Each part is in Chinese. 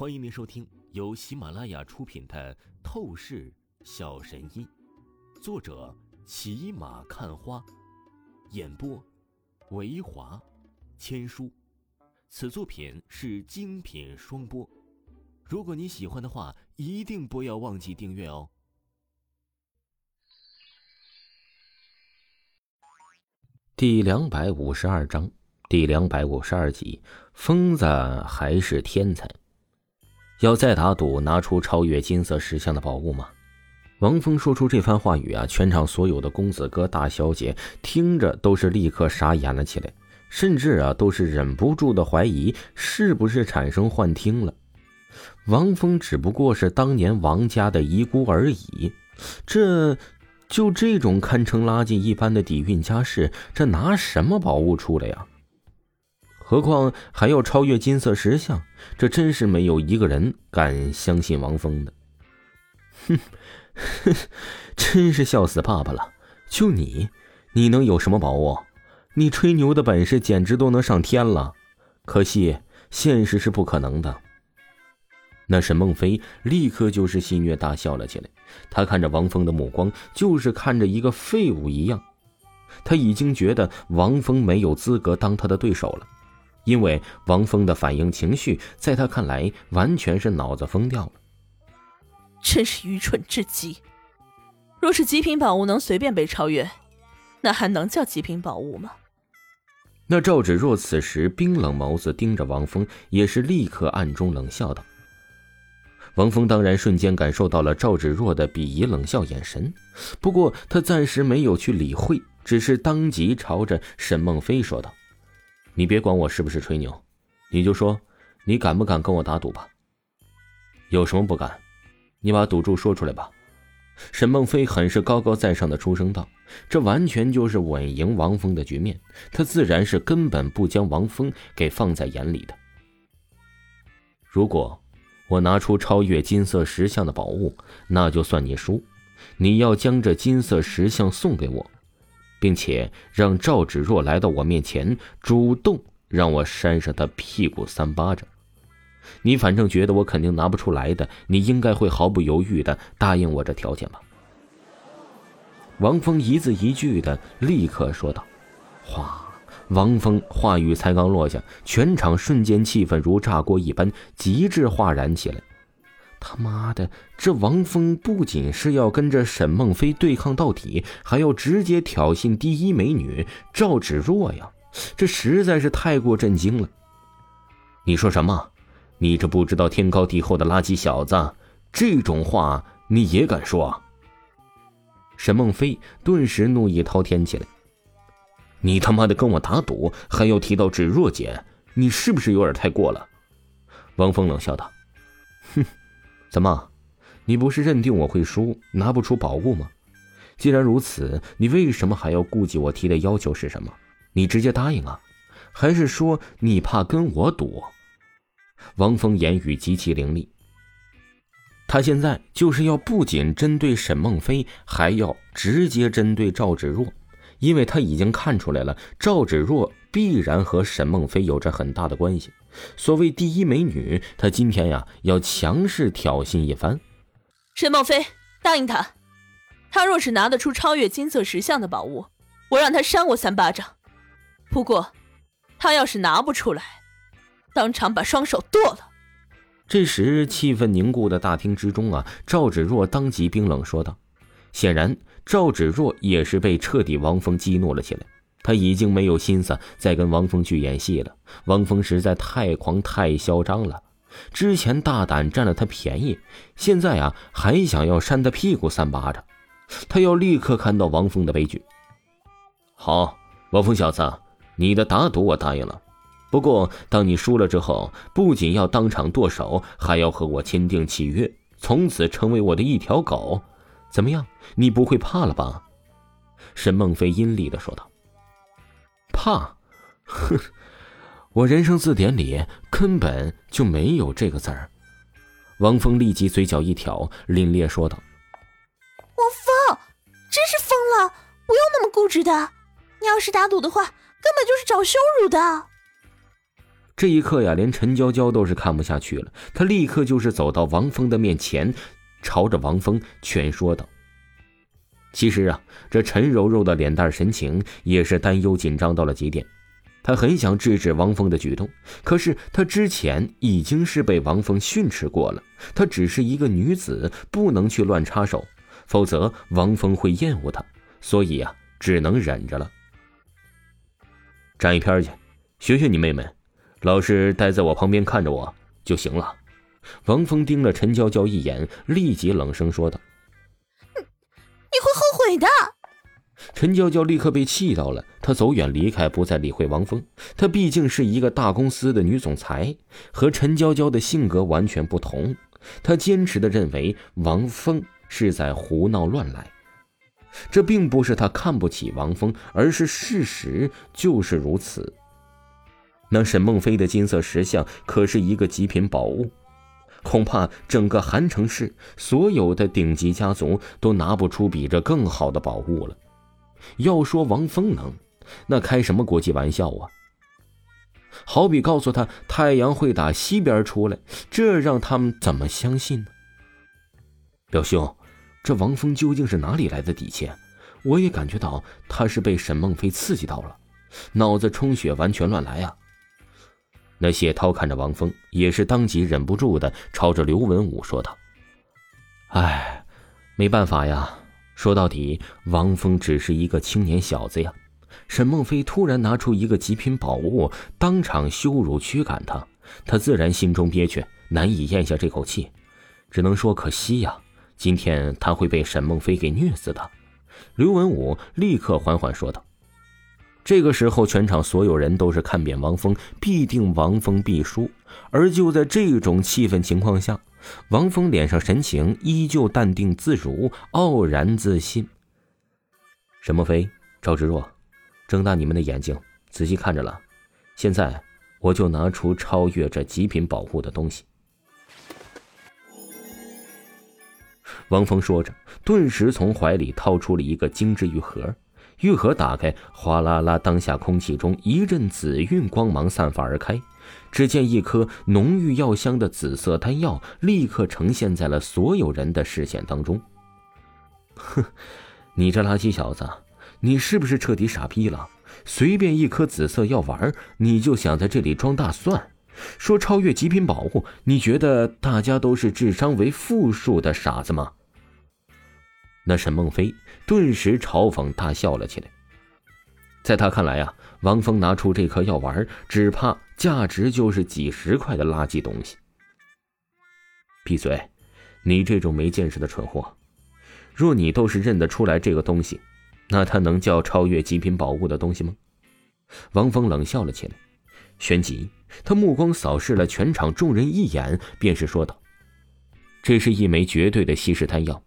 欢迎您收听由喜马拉雅出品的《透视小神医》，作者骑马看花，演播维华千书。此作品是精品双播。如果你喜欢的话，一定不要忘记订阅哦。第两百五十二章，第两百五十二集，疯子还是天才。要再打赌拿出超越金色石像的宝物吗？王峰说出这番话语啊，全场所有的公子哥、大小姐听着都是立刻傻眼了起来，甚至啊都是忍不住的怀疑是不是产生幻听了。王峰只不过是当年王家的遗孤而已，这就这种堪称垃圾一般的底蕴家世，这拿什么宝物出来呀？何况还要超越金色石像，这真是没有一个人敢相信王峰的。哼，真是笑死爸爸了！就你，你能有什么宝物？你吹牛的本事简直都能上天了，可惜现实是不可能的。那沈梦飞立刻就是戏谑大笑了起来，他看着王峰的目光就是看着一个废物一样，他已经觉得王峰没有资格当他的对手了。因为王峰的反应情绪，在他看来完全是脑子疯掉了，真是愚蠢至极。若是极品宝物能随便被超越，那还能叫极品宝物吗？那赵芷若此时冰冷眸子盯着王峰，也是立刻暗中冷笑道：“王峰当然瞬间感受到了赵芷若的鄙夷冷笑眼神，不过他暂时没有去理会，只是当即朝着沈梦飞说道。”你别管我是不是吹牛，你就说，你敢不敢跟我打赌吧？有什么不敢？你把赌注说出来吧。沈梦飞很是高高在上的出声道：“这完全就是稳赢王峰的局面，他自然是根本不将王峰给放在眼里的。如果我拿出超越金色石像的宝物，那就算你输。你要将这金色石像送给我。”并且让赵芷若来到我面前，主动让我扇上他屁股三巴掌。你反正觉得我肯定拿不出来的，你应该会毫不犹豫的答应我这条件吧？王峰一字一句的立刻说道。哗！王峰话语才刚落下，全场瞬间气氛如炸锅一般，极致哗然起来。他妈的，这王峰不仅是要跟着沈梦飞对抗到底，还要直接挑衅第一美女赵芷若呀！这实在是太过震惊了。你说什么？你这不知道天高地厚的垃圾小子，这种话你也敢说？沈梦飞顿时怒意滔天起来。你他妈的跟我打赌，还要提到芷若姐，你是不是有点太过了？王峰冷笑道：“哼。”怎么，你不是认定我会输，拿不出宝物吗？既然如此，你为什么还要顾及我提的要求是什么？你直接答应啊？还是说你怕跟我赌？王峰言语极其凌厉，他现在就是要不仅针对沈梦飞，还要直接针对赵芷若，因为他已经看出来了，赵芷若必然和沈梦飞有着很大的关系。所谓第一美女，她今天呀要强势挑衅一番。沈梦飞，答应他，他若是拿得出超越金色石像的宝物，我让他扇我三巴掌。不过，他要是拿不出来，当场把双手剁了。这时，气氛凝固的大厅之中啊，赵芷若当即冰冷说道：“显然，赵芷若也是被彻底王峰激怒了起来。”他已经没有心思再跟王峰去演戏了。王峰实在太狂太嚣张了，之前大胆占了他便宜，现在啊还想要扇他屁股三巴掌。他要立刻看到王峰的悲剧。好，王峰小子，你的打赌我答应了。不过当你输了之后，不仅要当场剁手，还要和我签订契约，从此成为我的一条狗。怎么样？你不会怕了吧？沈梦飞阴厉的说道。怕，哼！我人生字典里根本就没有这个字儿。王峰立即嘴角一挑，凛冽说道：“王峰，真是疯了！不用那么固执的。你要是打赌的话，根本就是找羞辱的。”这一刻呀，连陈娇娇都是看不下去了，她立刻就是走到王峰的面前，朝着王峰劝说道：“其实啊，这陈柔柔的脸蛋神情也是担忧紧张到了极点。她很想制止王峰的举动，可是她之前已经是被王峰训斥过了，她只是一个女子，不能去乱插手，否则王峰会厌恶她，所以啊，只能忍着了。站一边去，学学你妹妹。”老实待在我旁边看着我就行了。王峰盯了陈娇娇一眼，立即冷声说道：“会后悔的。”陈娇娇立刻被气到了，她走远离开，不再理会王峰。她毕竟是一个大公司的女总裁，和陈娇娇的性格完全不同。她坚持的认为王峰是在胡闹乱来，这并不是她看不起王峰，而是事实就是如此。那沈梦飞的金色石像可是一个极品宝物，恐怕整个韩城市所有的顶级家族都拿不出比这更好的宝物了。要说王峰能，那开什么国际玩笑啊？好比告诉他太阳会打西边出来，这让他们怎么相信呢？表兄，这王峰究竟是哪里来的底气？我也感觉到他是被沈梦飞刺激到了，脑子充血，完全乱来啊！那谢涛看着王峰，也是当即忍不住的朝着刘文武说道：“哎，没办法呀，说到底，王峰只是一个青年小子呀。沈梦飞突然拿出一个极品宝物，当场羞辱驱赶他，他自然心中憋屈，难以咽下这口气，只能说可惜呀。今天他会被沈梦飞给虐死的。”刘文武立刻缓缓说道。这个时候，全场所有人都是看扁王峰，必定王峰必输。而就在这种气氛情况下，王峰脸上神情依旧淡定自如，傲然自信。沈墨飞、赵芷若，睁大你们的眼睛，仔细看着了。现在，我就拿出超越这极品保护的东西。王峰说着，顿时从怀里掏出了一个精致玉盒。玉盒打开，哗啦啦，当下空气中一阵紫晕光芒散发而开。只见一颗浓郁药香的紫色丹药立刻呈现在了所有人的视线当中。哼，你这垃圾小子，你是不是彻底傻逼了？随便一颗紫色药丸，你就想在这里装大蒜？说超越极品宝物，你觉得大家都是智商为负数的傻子吗？那沈梦飞顿时嘲讽大笑了起来。在他看来啊，王峰拿出这颗药丸，只怕价值就是几十块的垃圾东西。闭嘴！你这种没见识的蠢货，若你都是认得出来这个东西，那他能叫超越极品宝物的东西吗？王峰冷笑了起来，旋即他目光扫视了全场众人一眼，便是说道：“这是一枚绝对的稀世丹药。”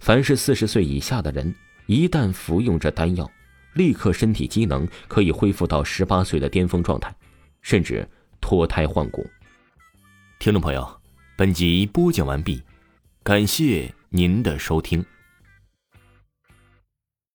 凡是四十岁以下的人，一旦服用这丹药，立刻身体机能可以恢复到十八岁的巅峰状态，甚至脱胎换骨。听众朋友，本集播讲完毕，感谢您的收听。